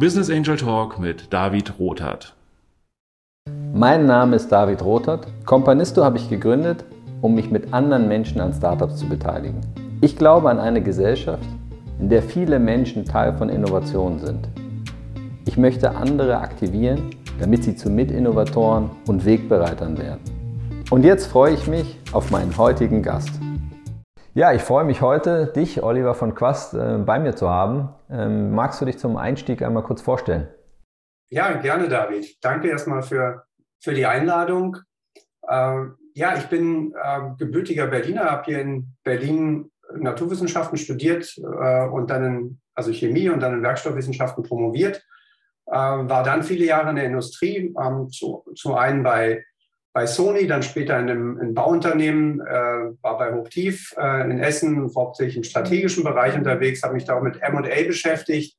Business Angel Talk mit David Rothart. Mein Name ist David Rothart. Companisto habe ich gegründet, um mich mit anderen Menschen an Startups zu beteiligen. Ich glaube an eine Gesellschaft, in der viele Menschen Teil von Innovationen sind. Ich möchte andere aktivieren, damit sie zu Mitinnovatoren und Wegbereitern werden. Und jetzt freue ich mich auf meinen heutigen Gast. Ja, ich freue mich heute, dich, Oliver von Quast, äh, bei mir zu haben. Ähm, magst du dich zum Einstieg einmal kurz vorstellen? Ja, gerne, David. Danke erstmal für, für die Einladung. Ähm, ja, ich bin äh, gebürtiger Berliner, habe hier in Berlin Naturwissenschaften studiert äh, und dann in, also Chemie und dann in Werkstoffwissenschaften promoviert. War dann viele Jahre in der Industrie, ähm, zu, zum einen bei bei Sony, dann später in einem, in Bauunternehmen, äh, war bei Hochtief äh, in Essen, hauptsächlich im strategischen Bereich unterwegs, habe mich da auch mit M&A beschäftigt.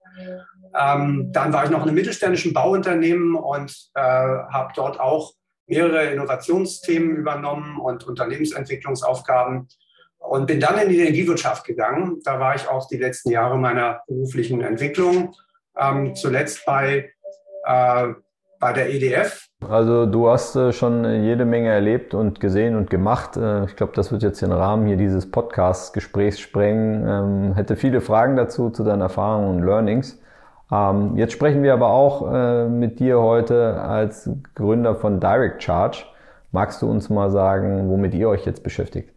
Ähm, dann war ich noch in einem mittelständischen Bauunternehmen und äh, habe dort auch mehrere Innovationsthemen übernommen und Unternehmensentwicklungsaufgaben und bin dann in die Energiewirtschaft gegangen. Da war ich auch die letzten Jahre meiner beruflichen Entwicklung. Ähm, zuletzt bei äh, bei der EDF. Also du hast äh, schon jede Menge erlebt und gesehen und gemacht. Äh, ich glaube, das wird jetzt den Rahmen hier dieses Podcast-Gesprächs sprengen. Ähm, hätte viele Fragen dazu, zu deinen Erfahrungen und Learnings. Ähm, jetzt sprechen wir aber auch äh, mit dir heute als Gründer von Direct Charge. Magst du uns mal sagen, womit ihr euch jetzt beschäftigt?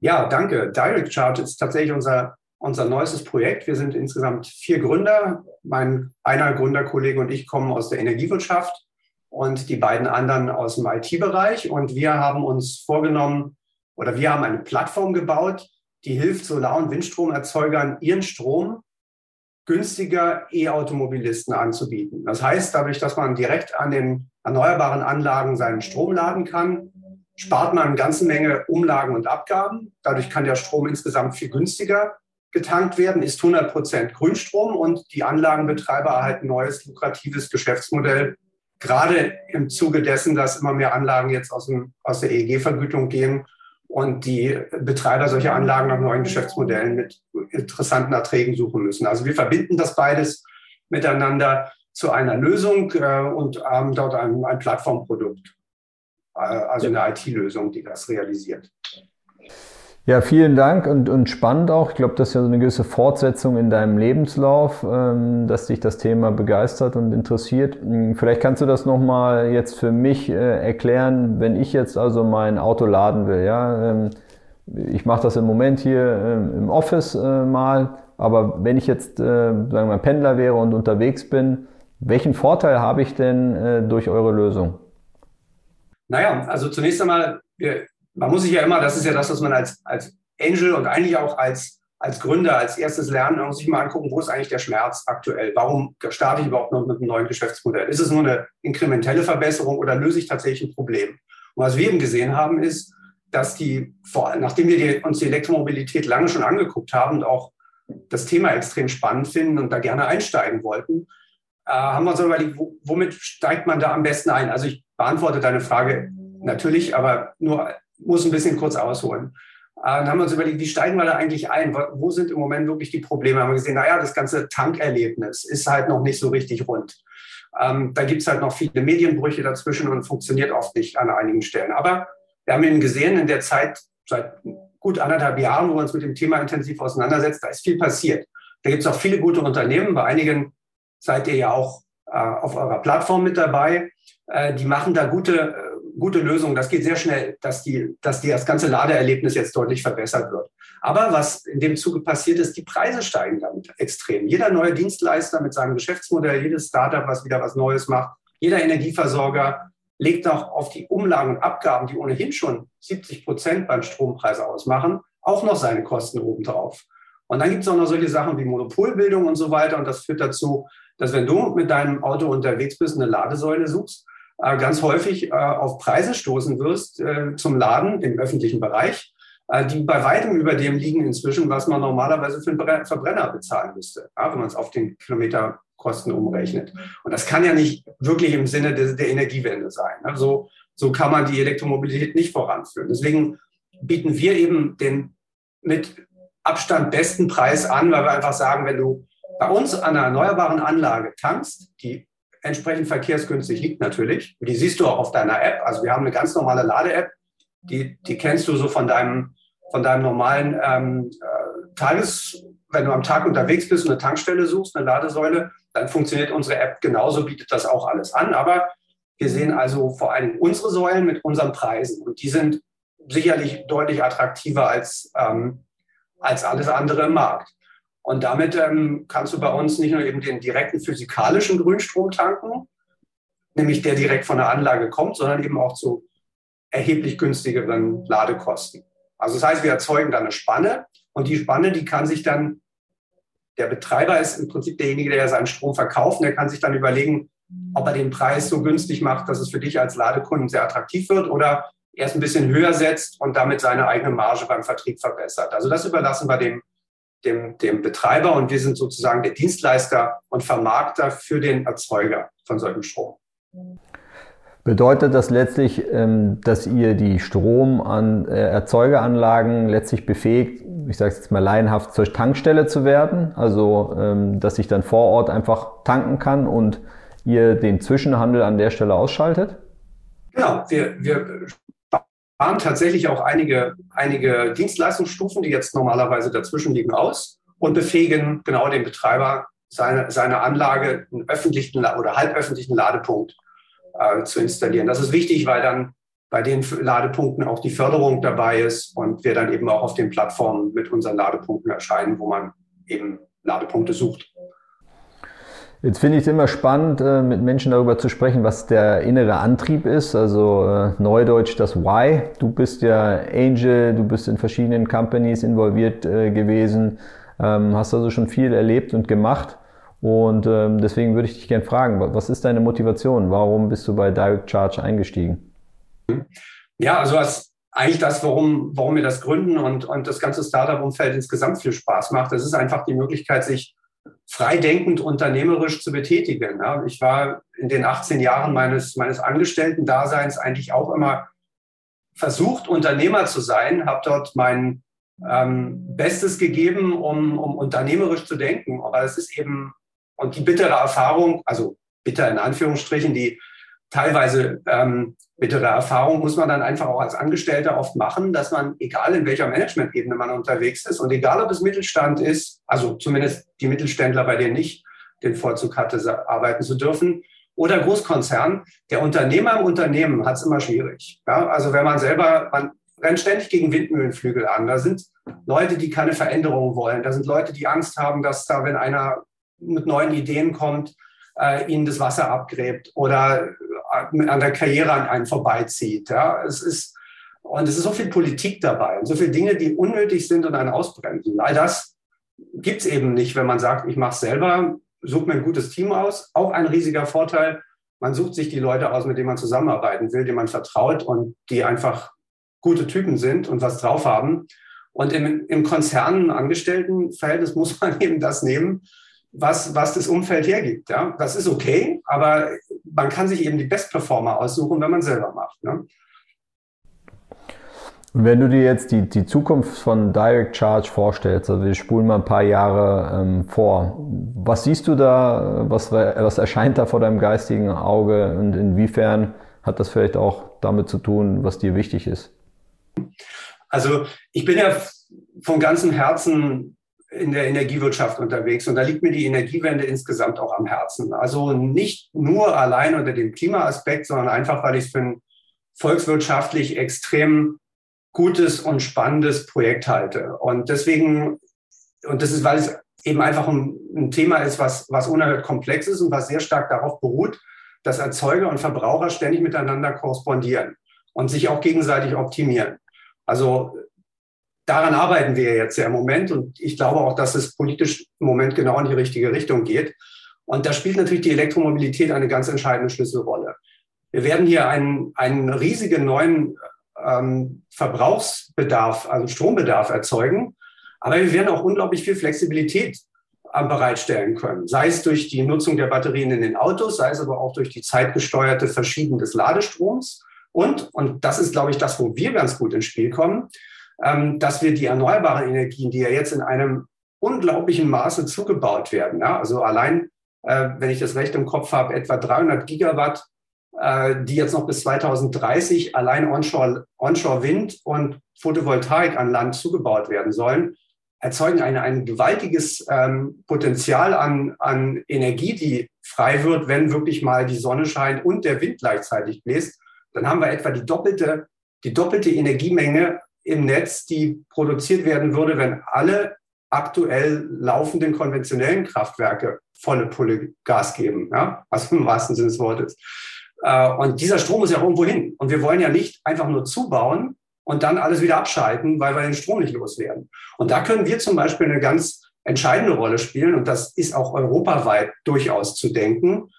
Ja, danke. Direct Charge ist tatsächlich unser unser neuestes Projekt. Wir sind insgesamt vier Gründer. Mein einer Gründerkollege und ich kommen aus der Energiewirtschaft und die beiden anderen aus dem IT-Bereich. Und wir haben uns vorgenommen oder wir haben eine Plattform gebaut, die hilft Solar- und Windstromerzeugern, ihren Strom günstiger E-Automobilisten anzubieten. Das heißt, dadurch, dass man direkt an den erneuerbaren Anlagen seinen Strom laden kann, spart man eine ganze Menge Umlagen und Abgaben. Dadurch kann der Strom insgesamt viel günstiger getankt werden, ist 100 Prozent Grünstrom und die Anlagenbetreiber erhalten neues lukratives Geschäftsmodell. Gerade im Zuge dessen, dass immer mehr Anlagen jetzt aus, dem, aus der EEG-Vergütung gehen und die Betreiber solcher Anlagen nach neuen Geschäftsmodellen mit interessanten Erträgen suchen müssen. Also wir verbinden das beides miteinander zu einer Lösung äh, und haben dort ein, ein Plattformprodukt, äh, also eine IT-Lösung, die das realisiert. Ja, vielen Dank und, und spannend auch. Ich glaube, das ist ja so eine gewisse Fortsetzung in deinem Lebenslauf, ähm, dass dich das Thema begeistert und interessiert. Hm, vielleicht kannst du das nochmal jetzt für mich äh, erklären, wenn ich jetzt also mein Auto laden will. Ja, ähm, ich mache das im Moment hier ähm, im Office äh, mal, aber wenn ich jetzt, äh, sagen wir mal, Pendler wäre und unterwegs bin, welchen Vorteil habe ich denn äh, durch eure Lösung? Naja, also zunächst einmal, wir, man muss sich ja immer, das ist ja das, was man als, als Angel und eigentlich auch als, als Gründer als erstes lernen, man muss sich mal angucken, wo ist eigentlich der Schmerz aktuell? Warum starte ich überhaupt noch mit einem neuen Geschäftsmodell? Ist es nur eine inkrementelle Verbesserung oder löse ich tatsächlich ein Problem? Und was wir eben gesehen haben, ist, dass die, vor, nachdem wir die, uns die Elektromobilität lange schon angeguckt haben und auch das Thema extrem spannend finden und da gerne einsteigen wollten, äh, haben wir uns überlegt, womit steigt man da am besten ein? Also ich beantworte deine Frage natürlich, aber nur muss ein bisschen kurz ausholen. Äh, dann haben wir uns überlegt, wie steigen wir da eigentlich ein? Wo sind im Moment wirklich die Probleme? Haben wir gesehen, naja, das ganze Tankerlebnis ist halt noch nicht so richtig rund. Ähm, da gibt es halt noch viele Medienbrüche dazwischen und funktioniert oft nicht an einigen Stellen. Aber wir haben eben gesehen, in der Zeit, seit gut anderthalb Jahren, wo wir uns mit dem Thema intensiv auseinandersetzen, da ist viel passiert. Da gibt es auch viele gute Unternehmen. Bei einigen seid ihr ja auch äh, auf eurer Plattform mit dabei. Äh, die machen da gute äh, gute Lösung. Das geht sehr schnell, dass, die, dass die, das ganze Ladeerlebnis jetzt deutlich verbessert wird. Aber was in dem Zuge passiert ist, die Preise steigen damit extrem. Jeder neue Dienstleister mit seinem Geschäftsmodell, jedes Startup, was wieder was Neues macht, jeder Energieversorger legt auch auf die Umlagen und Abgaben, die ohnehin schon 70 Prozent beim Strompreis ausmachen, auch noch seine Kosten obendrauf. Und dann gibt es auch noch solche Sachen wie Monopolbildung und so weiter. Und das führt dazu, dass wenn du mit deinem Auto unterwegs bist, eine Ladesäule suchst, äh, ganz häufig äh, auf Preise stoßen wirst äh, zum Laden im öffentlichen Bereich, die bei weitem über dem liegen inzwischen, was man normalerweise für einen Verbrenner bezahlen müsste, wenn man es auf den Kilometerkosten umrechnet. Und das kann ja nicht wirklich im Sinne der, der Energiewende sein. Also so kann man die Elektromobilität nicht voranführen. Deswegen bieten wir eben den mit Abstand besten Preis an, weil wir einfach sagen, wenn du bei uns an einer erneuerbaren Anlage tankst, die entsprechend verkehrsgünstig liegt natürlich, die siehst du auch auf deiner App. Also wir haben eine ganz normale Lade-App, die, die kennst du so von deinem, von deinem normalen ähm, äh, Tages, wenn du am Tag unterwegs bist und eine Tankstelle suchst, eine Ladesäule, dann funktioniert unsere App genauso, bietet das auch alles an. Aber wir sehen also vor allem unsere Säulen mit unseren Preisen und die sind sicherlich deutlich attraktiver als, ähm, als alles andere im Markt. Und damit ähm, kannst du bei uns nicht nur eben den direkten physikalischen Grünstrom tanken, nämlich der direkt von der Anlage kommt, sondern eben auch zu erheblich günstigeren Ladekosten. Also das heißt, wir erzeugen da eine Spanne und die Spanne, die kann sich dann, der Betreiber ist im Prinzip derjenige, der seinen Strom verkauft, und der kann sich dann überlegen, ob er den Preis so günstig macht, dass es für dich als Ladekunden sehr attraktiv wird oder erst ein bisschen höher setzt und damit seine eigene Marge beim Vertrieb verbessert. Also das überlassen wir dem, dem, dem Betreiber und wir sind sozusagen der Dienstleister und Vermarkter für den Erzeuger von solchem Strom. Bedeutet das letztlich, ähm, dass ihr die Stromerzeugeranlagen äh, letztlich befähigt, ich sage jetzt mal laienhaft, zur Tankstelle zu werden? Also, ähm, dass ich dann vor Ort einfach tanken kann und ihr den Zwischenhandel an der Stelle ausschaltet? Genau, wir, wir sparen tatsächlich auch einige, einige Dienstleistungsstufen, die jetzt normalerweise dazwischen liegen, aus und befähigen genau den Betreiber, seine, seine Anlage, einen öffentlichen oder halböffentlichen Ladepunkt äh, zu installieren. Das ist wichtig, weil dann bei den Ladepunkten auch die Förderung dabei ist und wir dann eben auch auf den Plattformen mit unseren Ladepunkten erscheinen, wo man eben Ladepunkte sucht. Jetzt finde ich es immer spannend, äh, mit Menschen darüber zu sprechen, was der innere Antrieb ist, also äh, Neudeutsch das Why. Du bist ja Angel, du bist in verschiedenen Companies involviert äh, gewesen, ähm, hast also schon viel erlebt und gemacht. Und ähm, deswegen würde ich dich gerne fragen, was ist deine Motivation? Warum bist du bei Direct Charge eingestiegen? Ja, also was eigentlich das, warum, warum wir das gründen und, und das ganze Startup-Umfeld insgesamt viel Spaß macht. Das ist einfach die Möglichkeit, sich freidenkend unternehmerisch zu betätigen. Ich war in den 18 Jahren meines, meines Angestellten-Daseins eigentlich auch immer versucht, Unternehmer zu sein, habe dort mein ähm, Bestes gegeben, um, um unternehmerisch zu denken. Aber es ist eben und die bittere Erfahrung, also bitter in Anführungsstrichen, die teilweise ähm, bittere Erfahrung muss man dann einfach auch als Angestellter oft machen, dass man, egal in welcher Managementebene man unterwegs ist und egal ob es Mittelstand ist, also zumindest die Mittelständler, bei denen nicht den Vorzug hatte, arbeiten zu dürfen, oder Großkonzern, der Unternehmer im Unternehmen hat es immer schwierig. Ja, also wenn man selber, man rennt ständig gegen Windmühlenflügel an. Da sind Leute, die keine Veränderung wollen. Da sind Leute, die Angst haben, dass da, wenn einer mit neuen Ideen kommt, äh, ihnen das Wasser abgräbt oder an der Karriere an einem vorbeizieht. Ja? Es ist, und es ist so viel Politik dabei und so viele Dinge, die unnötig sind und einen ausbremsen. All das gibt es eben nicht, wenn man sagt, ich mache es selber, suche mir ein gutes Team aus. Auch ein riesiger Vorteil, man sucht sich die Leute aus, mit denen man zusammenarbeiten will, denen man vertraut und die einfach gute Typen sind und was drauf haben. Und im, im Konzernen-Angestelltenverhältnis muss man eben das nehmen, was, was das Umfeld hergibt. Ja? Das ist okay, aber man kann sich eben die Best-Performer aussuchen, wenn man selber macht. Ne? Und wenn du dir jetzt die, die Zukunft von Direct Charge vorstellst, also wir spulen mal ein paar Jahre ähm, vor, was siehst du da, was, was erscheint da vor deinem geistigen Auge und inwiefern hat das vielleicht auch damit zu tun, was dir wichtig ist? Also ich bin ja von ganzem Herzen in der Energiewirtschaft unterwegs. Und da liegt mir die Energiewende insgesamt auch am Herzen. Also nicht nur allein unter dem Klimaaspekt, sondern einfach, weil ich es für ein volkswirtschaftlich extrem gutes und spannendes Projekt halte. Und deswegen, und das ist, weil es eben einfach ein, ein Thema ist, was, was unerhört komplex ist und was sehr stark darauf beruht, dass Erzeuger und Verbraucher ständig miteinander korrespondieren und sich auch gegenseitig optimieren. Also daran arbeiten wir jetzt ja im Moment und ich glaube auch, dass es politisch im Moment genau in die richtige Richtung geht. Und da spielt natürlich die Elektromobilität eine ganz entscheidende Schlüsselrolle. Wir werden hier einen, einen riesigen neuen ähm, Verbrauchsbedarf, also Strombedarf erzeugen, aber wir werden auch unglaublich viel Flexibilität äh, bereitstellen können, sei es durch die Nutzung der Batterien in den Autos, sei es aber auch durch die zeitgesteuerte Verschieben des Ladestroms. Und, und das ist, glaube ich, das, wo wir ganz gut ins Spiel kommen, dass wir die erneuerbaren Energien, die ja jetzt in einem unglaublichem Maße zugebaut werden. Ja? Also allein, äh, wenn ich das recht im Kopf habe, etwa 300 Gigawatt, äh, die jetzt noch bis 2030 allein Onshore, Onshore Wind und Photovoltaik an Land zugebaut werden sollen, erzeugen eine, ein gewaltiges ähm, Potenzial an, an Energie, die frei wird, wenn wirklich mal die Sonne scheint und der Wind gleichzeitig bläst. Dann haben wir etwa die doppelte, die doppelte Energiemenge im Netz, die produziert werden würde, wenn alle aktuell laufenden konventionellen Kraftwerke volle Pulle Gas geben, ja? also im wahrsten Sinne des Wortes. Äh, und dieser Strom muss ja irgendwo hin. Und wir wollen ja nicht einfach nur zubauen und dann alles wieder abschalten, weil wir den Strom nicht loswerden. Und da können wir zum Beispiel eine ganz entscheidende Rolle spielen. Und das ist auch europaweit durchaus zu denken.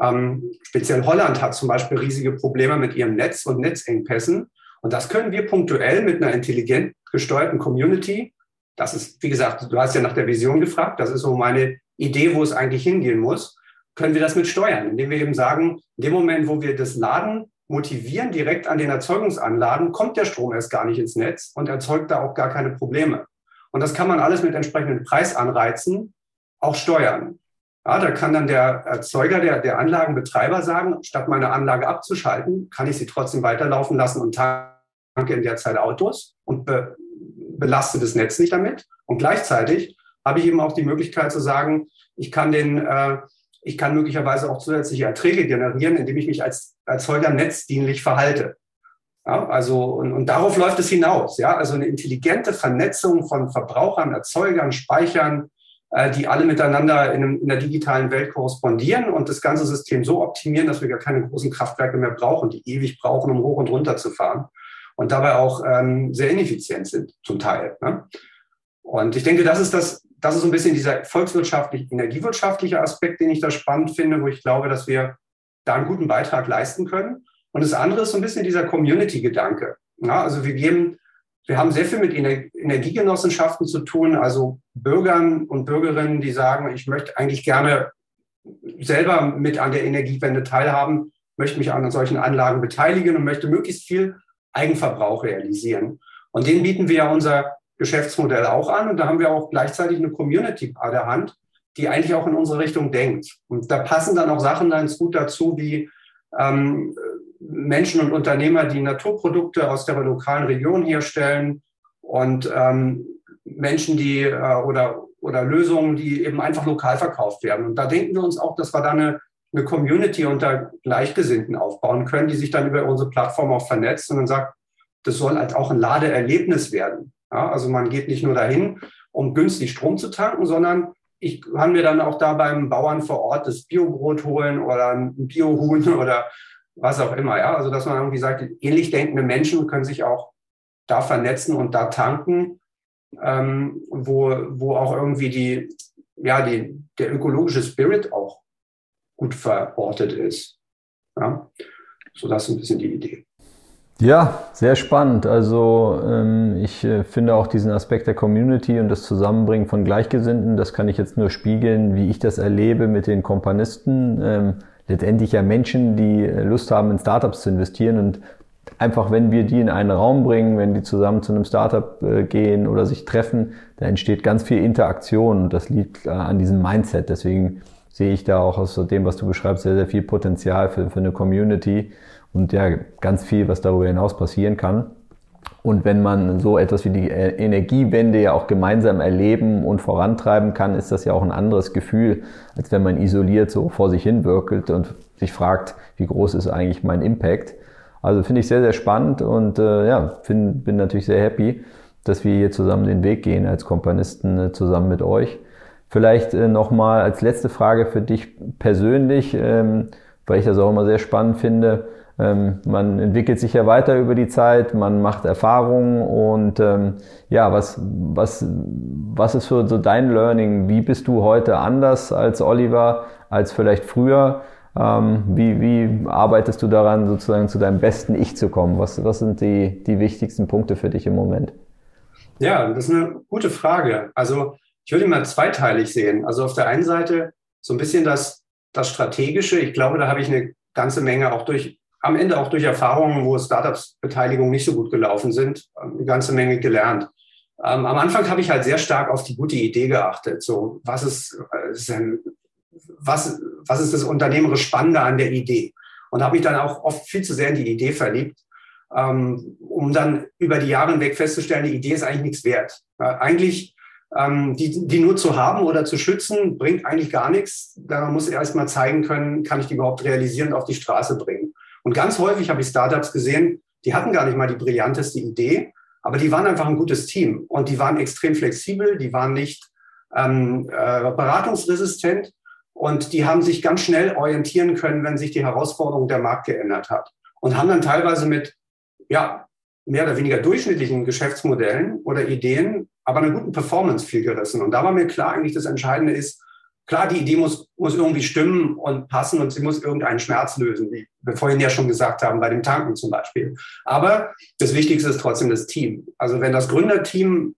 Ähm, speziell Holland hat zum Beispiel riesige Probleme mit ihrem Netz und Netzengpässen. Und das können wir punktuell mit einer intelligent gesteuerten Community, das ist, wie gesagt, du hast ja nach der Vision gefragt, das ist so meine Idee, wo es eigentlich hingehen muss, können wir das mit steuern, indem wir eben sagen, in dem Moment, wo wir das Laden motivieren direkt an den Erzeugungsanlagen, kommt der Strom erst gar nicht ins Netz und erzeugt da auch gar keine Probleme. Und das kann man alles mit entsprechenden Preisanreizen auch steuern. Ja, da kann dann der Erzeuger, der, der Anlagenbetreiber sagen, statt meine Anlage abzuschalten, kann ich sie trotzdem weiterlaufen lassen und tanke in der Zeit Autos und be, belaste das Netz nicht damit. Und gleichzeitig habe ich eben auch die Möglichkeit zu sagen, ich kann den, äh, ich kann möglicherweise auch zusätzliche Erträge generieren, indem ich mich als Erzeuger netzdienlich verhalte. Ja, also, und, und darauf läuft es hinaus. Ja, also eine intelligente Vernetzung von Verbrauchern, Erzeugern, Speichern, äh, die alle miteinander in, in, der digitalen Welt korrespondieren und das ganze System so optimieren, dass wir gar keine großen Kraftwerke mehr brauchen, die ewig brauchen, um hoch und runter zu fahren und dabei auch ähm, sehr ineffizient sind, zum Teil. Ne? Und ich denke, das ist das, das ist ein bisschen dieser volkswirtschaftliche, energiewirtschaftliche Aspekt, den ich da spannend finde, wo ich glaube, dass wir da einen guten Beitrag leisten können. Und das andere ist so ein bisschen dieser Community-Gedanke. Ja, also wir geben wir haben sehr viel mit Energiegenossenschaften zu tun, also Bürgern und Bürgerinnen, die sagen, ich möchte eigentlich gerne selber mit an der Energiewende teilhaben, möchte mich an solchen Anlagen beteiligen und möchte möglichst viel Eigenverbrauch realisieren. Und den bieten wir ja unser Geschäftsmodell auch an. Und da haben wir auch gleichzeitig eine Community an der Hand, die eigentlich auch in unsere Richtung denkt. Und da passen dann auch Sachen ganz gut dazu, wie ähm, Menschen und Unternehmer, die Naturprodukte aus der lokalen Region herstellen und ähm, Menschen, die äh, oder, oder Lösungen, die eben einfach lokal verkauft werden. Und da denken wir uns auch, dass wir da eine, eine Community unter Gleichgesinnten aufbauen können, die sich dann über unsere Plattform auch vernetzt und dann sagt, das soll halt auch ein Ladeerlebnis werden. Ja, also man geht nicht nur dahin, um günstig Strom zu tanken, sondern ich kann mir dann auch da beim Bauern vor Ort das Biobrot holen oder ein Biohuhn oder was auch immer. Ja? Also dass man irgendwie sagt, ähnlich denkende Menschen können sich auch da vernetzen und da tanken, ähm, wo, wo auch irgendwie die, ja, die, der ökologische Spirit auch gut verortet ist. Ja? So das ist ein bisschen die Idee. Ja, sehr spannend. Also ähm, ich äh, finde auch diesen Aspekt der Community und das Zusammenbringen von Gleichgesinnten, das kann ich jetzt nur spiegeln, wie ich das erlebe mit den Kompanisten. Ähm, letztendlich ja Menschen, die äh, Lust haben, in Startups zu investieren und einfach, wenn wir die in einen Raum bringen, wenn die zusammen zu einem Startup äh, gehen oder sich treffen, da entsteht ganz viel Interaktion und das liegt äh, an diesem Mindset. Deswegen sehe ich da auch aus dem, was du beschreibst, sehr, sehr viel Potenzial für, für eine Community und ja, ganz viel, was darüber hinaus passieren kann. Und wenn man so etwas wie die äh, Energiewende ja auch gemeinsam erleben und vorantreiben kann, ist das ja auch ein anderes Gefühl, als wenn man isoliert so vor sich hin wirkelt und sich fragt, wie groß ist eigentlich mein Impact. Also finde ich sehr, sehr spannend und äh, ja, find, bin natürlich sehr happy, dass wir hier zusammen den Weg gehen als Kompanisten äh, zusammen mit euch. Vielleicht äh, nochmal als letzte Frage für dich persönlich, ähm, weil ich das auch immer sehr spannend finde ähm, man entwickelt sich ja weiter über die Zeit, man macht Erfahrungen und ähm, ja, was, was, was ist für so dein Learning? Wie bist du heute anders als Oliver, als vielleicht früher? Ähm, wie, wie arbeitest du daran, sozusagen zu deinem besten Ich zu kommen? Was, was sind die, die wichtigsten Punkte für dich im Moment? Ja, das ist eine gute Frage. Also ich würde mal zweiteilig sehen. Also auf der einen Seite so ein bisschen das, das Strategische. Ich glaube, da habe ich eine ganze Menge auch durch am Ende auch durch Erfahrungen, wo Startups-Beteiligung nicht so gut gelaufen sind, eine ganze Menge gelernt. Ähm, am Anfang habe ich halt sehr stark auf die gute Idee geachtet. So, was ist, denn, was, was ist das unternehmerisch Spannende an der Idee? Und habe mich dann auch oft viel zu sehr in die Idee verliebt, ähm, um dann über die Jahre hinweg festzustellen, die Idee ist eigentlich nichts wert. Äh, eigentlich ähm, die, die nur zu haben oder zu schützen, bringt eigentlich gar nichts. Da muss erst mal zeigen können, kann ich die überhaupt realisieren und auf die Straße bringen. Und ganz häufig habe ich Startups gesehen, die hatten gar nicht mal die brillanteste Idee, aber die waren einfach ein gutes Team und die waren extrem flexibel, die waren nicht ähm, äh, beratungsresistent und die haben sich ganz schnell orientieren können, wenn sich die Herausforderung der Markt geändert hat und haben dann teilweise mit ja, mehr oder weniger durchschnittlichen Geschäftsmodellen oder Ideen, aber einer guten Performance viel gerissen. Und da war mir klar, eigentlich das Entscheidende ist, klar, die Idee muss, muss irgendwie stimmen und passen und sie muss irgendeinen Schmerz lösen, wie wir vorhin ja schon gesagt haben, bei dem Tanken zum Beispiel. Aber das Wichtigste ist trotzdem das Team. Also wenn das Gründerteam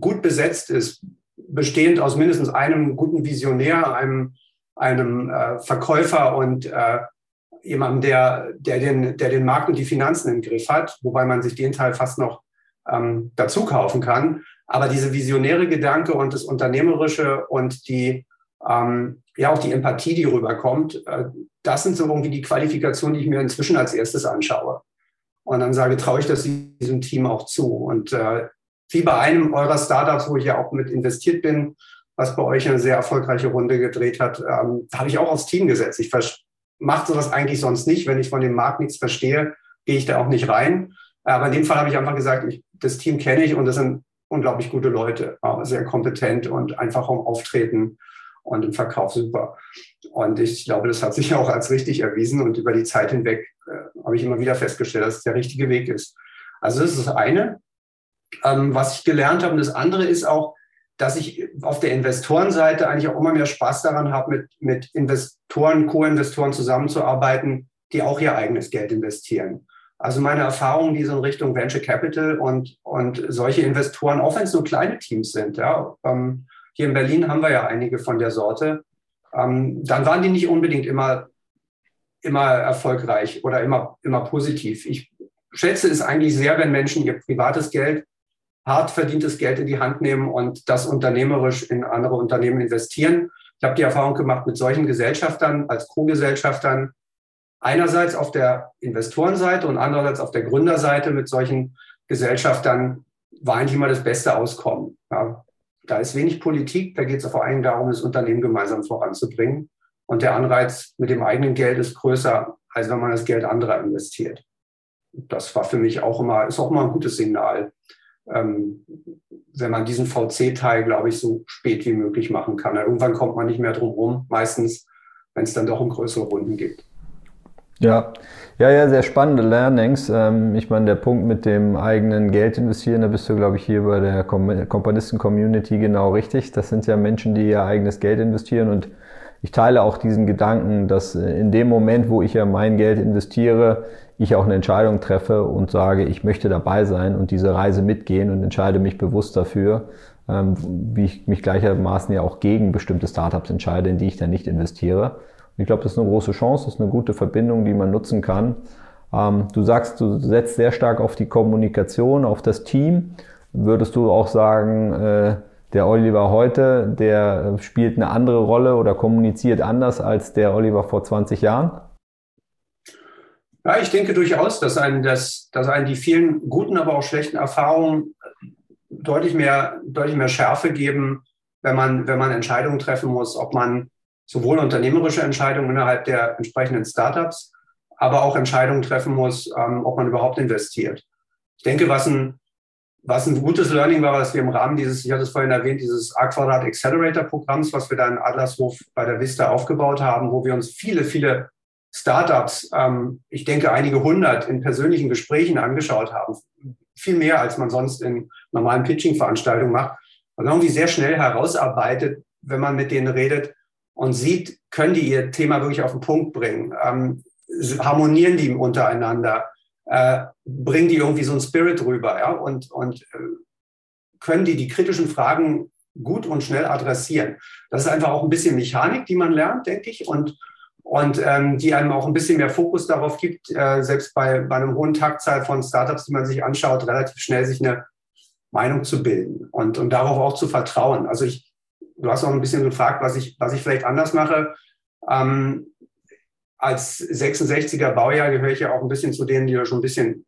gut besetzt ist, bestehend aus mindestens einem guten Visionär, einem, einem äh, Verkäufer und äh, jemandem, der, der, den, der den Markt und die Finanzen im Griff hat, wobei man sich den Teil fast noch ähm, dazu kaufen kann. Aber diese visionäre Gedanke und das Unternehmerische und die, ähm, ja auch die Empathie, die rüberkommt, äh, das sind so irgendwie die Qualifikationen, die ich mir inzwischen als erstes anschaue. Und dann sage, traue ich das diesem Team auch zu. Und äh, wie bei einem eurer Startups, wo ich ja auch mit investiert bin, was bei euch eine sehr erfolgreiche Runde gedreht hat, ähm, habe ich auch aufs Team gesetzt. Ich mache sowas eigentlich sonst nicht. Wenn ich von dem Markt nichts verstehe, gehe ich da auch nicht rein. Aber in dem Fall habe ich einfach gesagt, ich, das Team kenne ich und das sind unglaublich gute Leute, sehr kompetent und einfach im Auftreten und im Verkauf super. Und ich glaube, das hat sich auch als richtig erwiesen und über die Zeit hinweg äh, habe ich immer wieder festgestellt, dass es der richtige Weg ist. Also das ist das eine, ähm, was ich gelernt habe. Und das andere ist auch, dass ich auf der Investorenseite eigentlich auch immer mehr Spaß daran habe, mit, mit Investoren, Co-Investoren zusammenzuarbeiten, die auch ihr eigenes Geld investieren. Also meine Erfahrungen, die so in Richtung Venture Capital und, und solche Investoren, auch wenn es nur kleine Teams sind, ja, ähm, hier in Berlin haben wir ja einige von der Sorte, ähm, dann waren die nicht unbedingt immer, immer erfolgreich oder immer, immer positiv. Ich schätze es eigentlich sehr, wenn Menschen ihr privates Geld, hart verdientes Geld in die Hand nehmen und das unternehmerisch in andere Unternehmen investieren. Ich habe die Erfahrung gemacht mit solchen Gesellschaftern als Co-Gesellschaftern, einerseits auf der Investorenseite und andererseits auf der Gründerseite mit solchen Gesellschaftern war eigentlich immer das beste Auskommen. Ja, da ist wenig Politik, da geht es vor allem darum, das Unternehmen gemeinsam voranzubringen. Und der Anreiz mit dem eigenen Geld ist größer, als wenn man das Geld anderer investiert. Das war für mich auch immer, ist auch immer ein gutes Signal, ähm, wenn man diesen VC-Teil, glaube ich, so spät wie möglich machen kann. Irgendwann kommt man nicht mehr drum rum, meistens, wenn es dann doch um größere Runden geht. Ja, ja, ja, sehr spannende Learnings. Ähm, ich meine, der Punkt mit dem eigenen Geld investieren, da bist du, glaube ich, hier bei der Komponisten-Community genau richtig. Das sind ja Menschen, die ihr eigenes Geld investieren und ich teile auch diesen Gedanken, dass äh, in dem Moment, wo ich ja mein Geld investiere, ich auch eine Entscheidung treffe und sage, ich möchte dabei sein und diese Reise mitgehen und entscheide mich bewusst dafür, ähm, wie ich mich gleichermaßen ja auch gegen bestimmte Startups entscheide, in die ich dann nicht investiere. Ich glaube, das ist eine große Chance, das ist eine gute Verbindung, die man nutzen kann. Ähm, du sagst, du setzt sehr stark auf die Kommunikation, auf das Team. Würdest du auch sagen, äh, der Oliver heute, der spielt eine andere Rolle oder kommuniziert anders als der Oliver vor 20 Jahren? Ja, ich denke durchaus, dass einen, dass, dass einen die vielen guten, aber auch schlechten Erfahrungen deutlich mehr, deutlich mehr Schärfe geben, wenn man, wenn man Entscheidungen treffen muss, ob man sowohl unternehmerische Entscheidungen innerhalb der entsprechenden Startups, aber auch Entscheidungen treffen muss, ähm, ob man überhaupt investiert. Ich denke, was ein, was ein gutes Learning war, was wir im Rahmen dieses, ich hatte es vorhin erwähnt, dieses A-Quadrat Accelerator Programms, was wir da in Adlershof bei der Vista aufgebaut haben, wo wir uns viele, viele Startups, ähm, ich denke einige hundert in persönlichen Gesprächen angeschaut haben. Viel mehr, als man sonst in normalen Pitching-Veranstaltungen macht. Und irgendwie sehr schnell herausarbeitet, wenn man mit denen redet, und sieht, können die ihr Thema wirklich auf den Punkt bringen? Ähm, harmonieren die untereinander? Äh, bringen die irgendwie so einen Spirit rüber? Ja? Und, und äh, können die die kritischen Fragen gut und schnell adressieren? Das ist einfach auch ein bisschen Mechanik, die man lernt, denke ich. Und, und ähm, die einem auch ein bisschen mehr Fokus darauf gibt, äh, selbst bei, bei einem hohen Taktzahl von Startups, die man sich anschaut, relativ schnell sich eine Meinung zu bilden und, und darauf auch zu vertrauen. Also ich, du hast auch ein bisschen gefragt, was ich, was ich vielleicht anders mache. Ähm, als 66er Baujahr gehöre ich ja auch ein bisschen zu denen, die ja schon ein bisschen,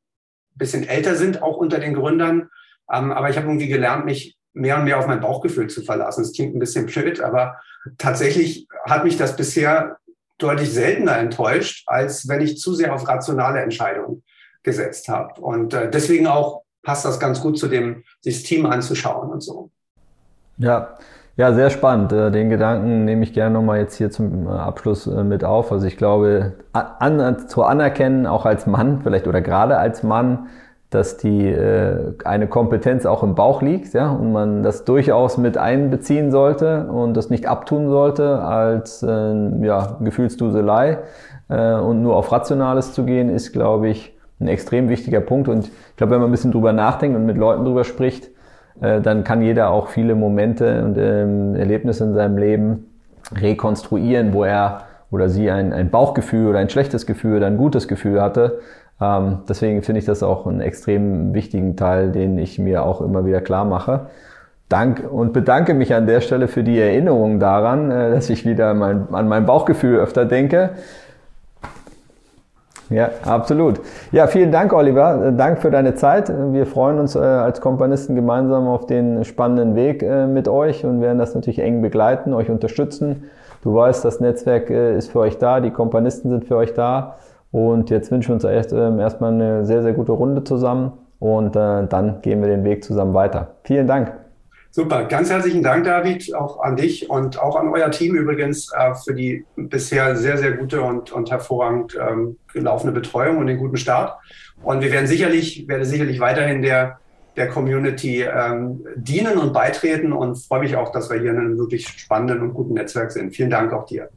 bisschen älter sind, auch unter den Gründern. Ähm, aber ich habe irgendwie gelernt, mich mehr und mehr auf mein Bauchgefühl zu verlassen. Das klingt ein bisschen blöd, aber tatsächlich hat mich das bisher deutlich seltener enttäuscht, als wenn ich zu sehr auf rationale Entscheidungen gesetzt habe. Und äh, deswegen auch passt das ganz gut zu dem, sich das Team anzuschauen und so. Ja, ja, sehr spannend. Äh, den Gedanken nehme ich gerne nochmal jetzt hier zum äh, Abschluss äh, mit auf. Also ich glaube, an, zu anerkennen, auch als Mann, vielleicht oder gerade als Mann, dass die eine Kompetenz auch im Bauch liegt, ja, und man das durchaus mit einbeziehen sollte und das nicht abtun sollte als ja, Gefühlsduselei und nur auf Rationales zu gehen, ist, glaube ich, ein extrem wichtiger Punkt. Und ich glaube, wenn man ein bisschen drüber nachdenkt und mit Leuten drüber spricht, äh, dann kann jeder auch viele Momente und ähm, Erlebnisse in seinem Leben rekonstruieren, wo er oder sie ein, ein Bauchgefühl oder ein schlechtes Gefühl oder ein gutes Gefühl hatte. Ähm, deswegen finde ich das auch einen extrem wichtigen Teil, den ich mir auch immer wieder klar mache. Dank und bedanke mich an der Stelle für die Erinnerung daran, äh, dass ich wieder mein, an mein Bauchgefühl öfter denke. Ja, absolut. Ja, vielen Dank, Oliver. Äh, Dank für deine Zeit. Wir freuen uns äh, als Kompanisten gemeinsam auf den spannenden Weg äh, mit euch und werden das natürlich eng begleiten, euch unterstützen. Du weißt, das Netzwerk ist für euch da, die Kompanisten sind für euch da. Und jetzt wünschen wir uns erst, ähm, erstmal eine sehr, sehr gute Runde zusammen und dann gehen wir den Weg zusammen weiter. Vielen Dank. Super, ganz herzlichen Dank, David, auch an dich und auch an euer Team übrigens äh, für die bisher sehr, sehr gute und, und hervorragend ähm, gelaufene Betreuung und den guten Start. Und wir werden sicherlich, werde sicherlich weiterhin der, der Community ähm, dienen und beitreten und freue mich auch, dass wir hier in einem wirklich spannenden und guten Netzwerk sind. Vielen Dank auch dir.